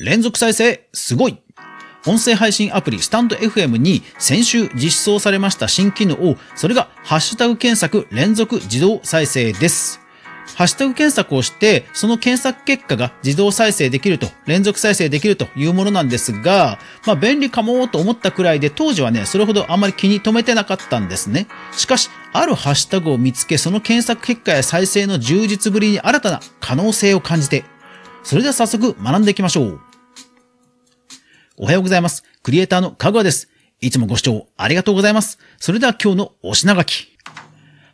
連続再生すごい音声配信アプリスタンド FM に先週実装されました新機能を、それがハッシュタグ検索連続自動再生です。ハッシュタグ検索をして、その検索結果が自動再生できると、連続再生できるというものなんですが、まあ便利かもと思ったくらいで、当時はね、それほどあまり気に留めてなかったんですね。しかし、あるハッシュタグを見つけ、その検索結果や再生の充実ぶりに新たな可能性を感じて、それでは早速学んでいきましょう。おはようございます。クリエイターのかぐわです。いつもご視聴ありがとうございます。それでは今日のお品書き。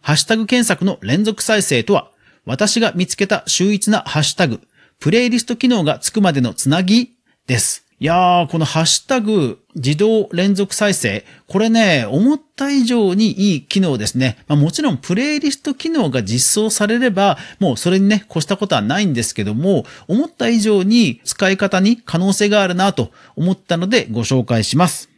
ハッシュタグ検索の連続再生とは、私が見つけた秀逸なハッシュタグ、プレイリスト機能がつくまでのつなぎです。いやー、このハッシュタグ自動連続再生、これね、思った以上にいい機能ですね。まあ、もちろんプレイリスト機能が実装されれば、もうそれにね、越したことはないんですけども、思った以上に使い方に可能性があるなと思ったのでご紹介します。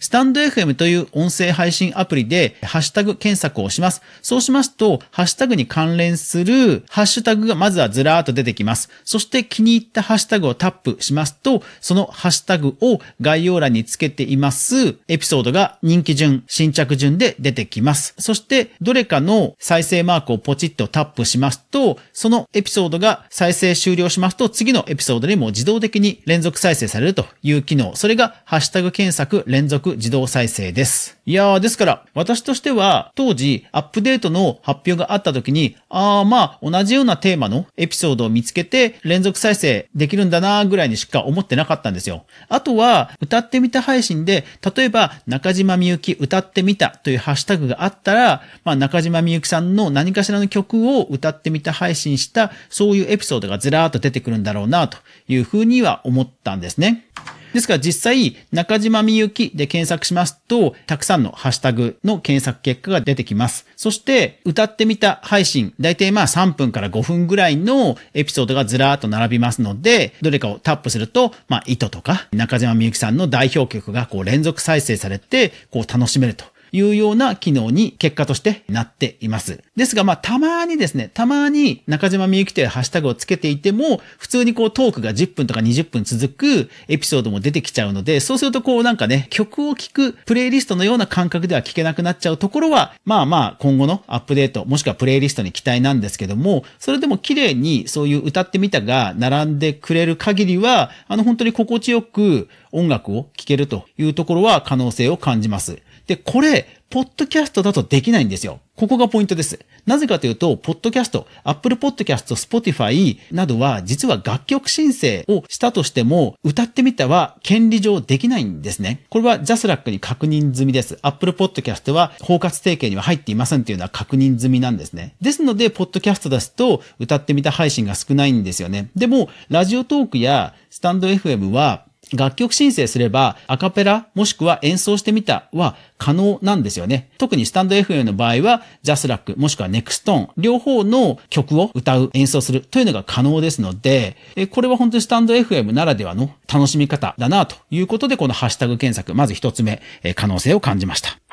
スタンド FM という音声配信アプリでハッシュタグ検索をします。そうしますと、ハッシュタグに関連するハッシュタグがまずはずらーっと出てきます。そして気に入ったハッシュタグをタップしますと、そのハッシュタグを概要欄につけていますエピソードが人気順、新着順で出てきます。そして、どれかの再生マークをポチッとタップしますと、そのエピソードが再生終了しますと、次のエピソードにも自動的に連続再生されるという機能。それがハッシュタグ検索連続自動再生です。いやー、ですから、私としては、当時、アップデートの発表があった時に、あー、まあ、同じようなテーマのエピソードを見つけて、連続再生できるんだなーぐらいにしか思ってなかったんですよ。あとは、歌ってみた配信で、例えば、中島みゆき歌ってみたというハッシュタグがあったら、まあ、中島みゆきさんの何かしらの曲を歌ってみた配信した、そういうエピソードがずらーっと出てくるんだろうな、というふうには思ったんですね。ですから実際、中島みゆきで検索しますと、たくさんのハッシュタグの検索結果が出てきます。そして、歌ってみた配信、だいたいまあ3分から5分ぐらいのエピソードがずらーっと並びますので、どれかをタップすると、まあ、糸とか、中島みゆきさんの代表曲がこう連続再生されて、こう楽しめると。いうような機能に結果としてなっています。ですが、まあ、たまにですね、たまに中島みゆきというハッシュタグをつけていても、普通にこうトークが10分とか20分続くエピソードも出てきちゃうので、そうするとこうなんかね、曲を聴くプレイリストのような感覚では聴けなくなっちゃうところは、まあまあ今後のアップデート、もしくはプレイリストに期待なんですけども、それでも綺麗にそういう歌ってみたが並んでくれる限りは、あの本当に心地よく音楽を聴けるというところは可能性を感じます。で、これ、ポッドキャストだとできないんですよ。ここがポイントです。なぜかというと、ポッドキャスト、Apple Podcast、Spotify などは、実は楽曲申請をしたとしても、歌ってみたは権利上できないんですね。これは JASRAC に確認済みです。Apple Podcast は包括提携には入っていませんというのは確認済みなんですね。ですので、ポッドキャストですと、歌ってみた配信が少ないんですよね。でも、ラジオトークやスタンド FM は、楽曲申請すれば、アカペラもしくは演奏してみたは可能なんですよね。特にスタンド FM の場合は、ジャスラックもしくはネクストーン、両方の曲を歌う、演奏するというのが可能ですので、これは本当にスタンド FM ならではの楽しみ方だなということで、このハッシュタグ検索、まず一つ目、可能性を感じました。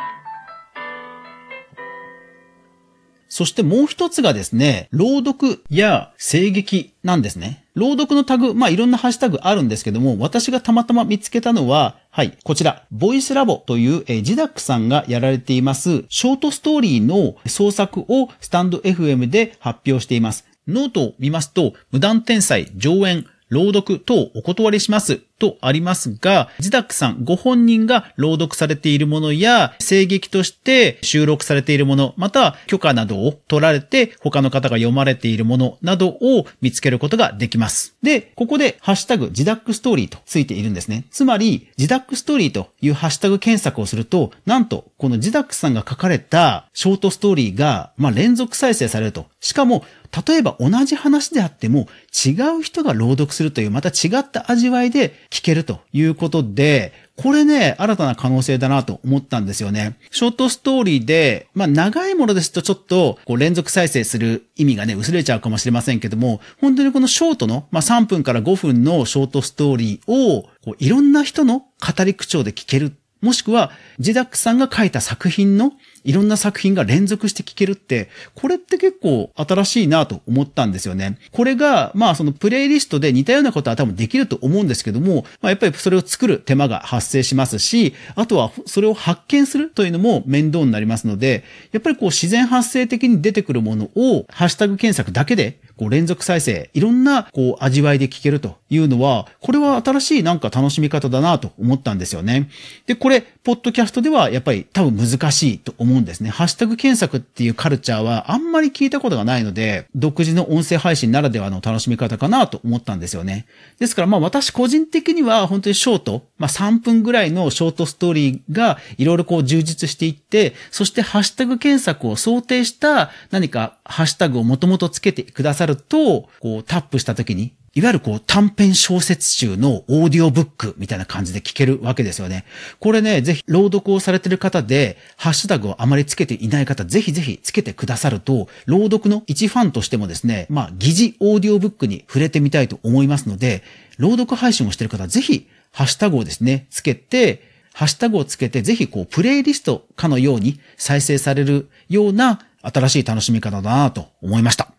そしてもう一つがですね、朗読や声劇なんですね。朗読のタグ、まあ、いろんなハッシュタグあるんですけども、私がたまたま見つけたのは、はい、こちら、ボイスラボという、えジダックさんがやられています、ショートストーリーの創作をスタンド FM で発表しています。ノートを見ますと、無断転載、上演、朗読等お断りしますとありますが、ジダックさんご本人が朗読されているものや、声劇として収録されているもの、また許可などを取られて他の方が読まれているものなどを見つけることができます。で、ここでハッシュタグジダックストーリーとついているんですね。つまり、ジダックストーリーというハッシュタグ検索をすると、なんと、このジダックさんが書かれたショートストーリーが、まあ、連続再生されると。しかも、例えば同じ話であっても違う人が朗読するというまた違った味わいで聞けるということで、これね、新たな可能性だなと思ったんですよね。ショートストーリーで、まあ長いものですとちょっとこう連続再生する意味がね、薄れちゃうかもしれませんけども、本当にこのショートの、まあ3分から5分のショートストーリーを、こういろんな人の語り口調で聞ける。もしくは、ジダックさんが書いた作品のいろんな作品が連続して聴けるって、これって結構新しいなと思ったんですよね。これが、まあそのプレイリストで似たようなことは多分できると思うんですけども、まあやっぱりそれを作る手間が発生しますし、あとはそれを発見するというのも面倒になりますので、やっぱりこう自然発生的に出てくるものをハッシュタグ検索だけでこう連続再生、いろんなこう味わいで聞けるというのは、これは新しいなんか楽しみ方だなと思ったんですよね。で、これ、ポッドキャストではやっぱり多分難しいと思うんですね。ハッシュタグ検索っていうカルチャーはあんまり聞いたことがないので、独自の音声配信ならではの楽しみ方かなと思ったんですよね。ですからまあ私個人的には本当にショート、まあ3分ぐらいのショートストーリーがいろいろこう充実していって、そしてハッシュタグ検索を想定した何かハッシュタグをもともとつけてくださると、こうタップした時にいわゆるこう短編小説集のオーディオブックみたいな感じで聞けるわけですよね。これね、ぜひ朗読をされてる方で、ハッシュタグをあまりつけていない方、ぜひぜひつけてくださると、朗読の一ファンとしてもですね、まあ、疑似オーディオブックに触れてみたいと思いますので、朗読配信をしてる方、ぜひ、ハッシュタグをですね、つけて、ハッシュタグをつけて、ぜひこう、プレイリストかのように再生されるような新しい楽しみ方だなと思いました。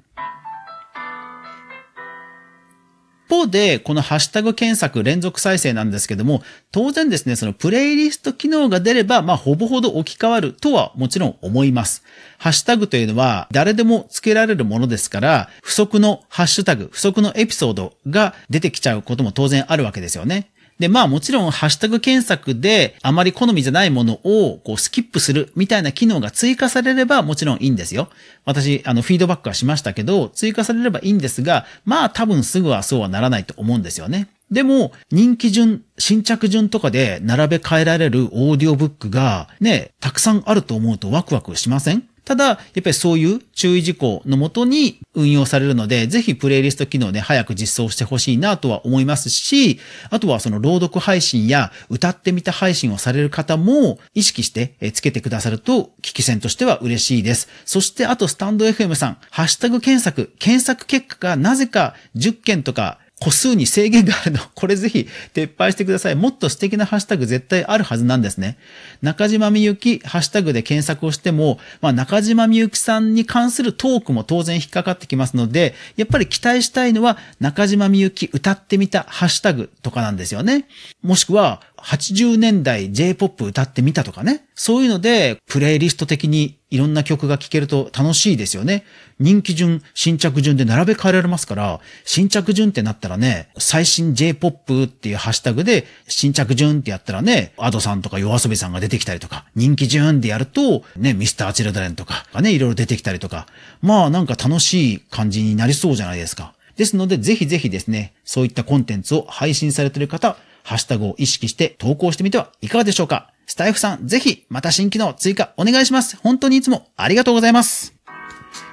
方で、このハッシュタグ検索連続再生なんですけども、当然ですね、そのプレイリスト機能が出れば、まあ、ほぼほど置き換わるとはもちろん思います。ハッシュタグというのは、誰でも付けられるものですから、不足のハッシュタグ、不足のエピソードが出てきちゃうことも当然あるわけですよね。で、まあもちろんハッシュタグ検索であまり好みじゃないものをこうスキップするみたいな機能が追加されればもちろんいいんですよ。私、あの、フィードバックはしましたけど、追加されればいいんですが、まあ多分すぐはそうはならないと思うんですよね。でも、人気順、新着順とかで並べ替えられるオーディオブックがね、たくさんあると思うとワクワクしません？ただ、やっぱりそういう注意事項のもとに運用されるので、ぜひプレイリスト機能で早く実装してほしいなとは思いますし、あとはその朗読配信や歌ってみた配信をされる方も意識してつけてくださると聞き戦としては嬉しいです。そしてあとスタンド FM さん、ハッシュタグ検索、検索結果がなぜか10件とか個数に制限があるの。これぜひ撤廃してください。もっと素敵なハッシュタグ絶対あるはずなんですね。中島みゆきハッシュタグで検索をしても、まあ中島みゆきさんに関するトークも当然引っかかってきますので、やっぱり期待したいのは中島みゆき歌ってみたハッシュタグとかなんですよね。もしくは80年代 J-POP 歌ってみたとかね。そういうので、プレイリスト的にいろんな曲が聴けると楽しいですよね。人気順、新着順で並べ替えられますから、新着順ってなったらね、最新 J-POP っていうハッシュタグで、新着順ってやったらね、アドさんとか夜遊びさんが出てきたりとか、人気順でやると、ね、ミスターチルドレンとかがね、いろいろ出てきたりとか、まあなんか楽しい感じになりそうじゃないですか。ですので、ぜひぜひですね、そういったコンテンツを配信されている方、ハッシュタグを意識して投稿してみてはいかがでしょうかスタイフさん、ぜひ、また新機能追加お願いします。本当にいつもありがとうございます。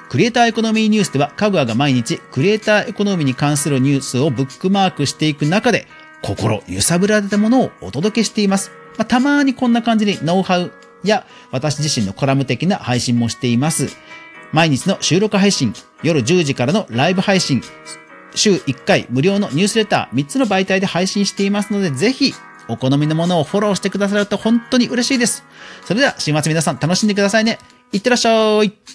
クリエイターエコノミーニュースでは、かぐわが毎日、クリエイターエコノミーに関するニュースをブックマークしていく中で、心揺さぶられたものをお届けしています。まあ、たまにこんな感じにノウハウや私自身のコラム的な配信もしています。毎日の収録配信、夜10時からのライブ配信、週1回無料のニュースレター3つの媒体で配信していますので、ぜひお好みのものをフォローしてくださると本当に嬉しいです。それでは週末皆さん楽しんでくださいね。いってらっしゃい。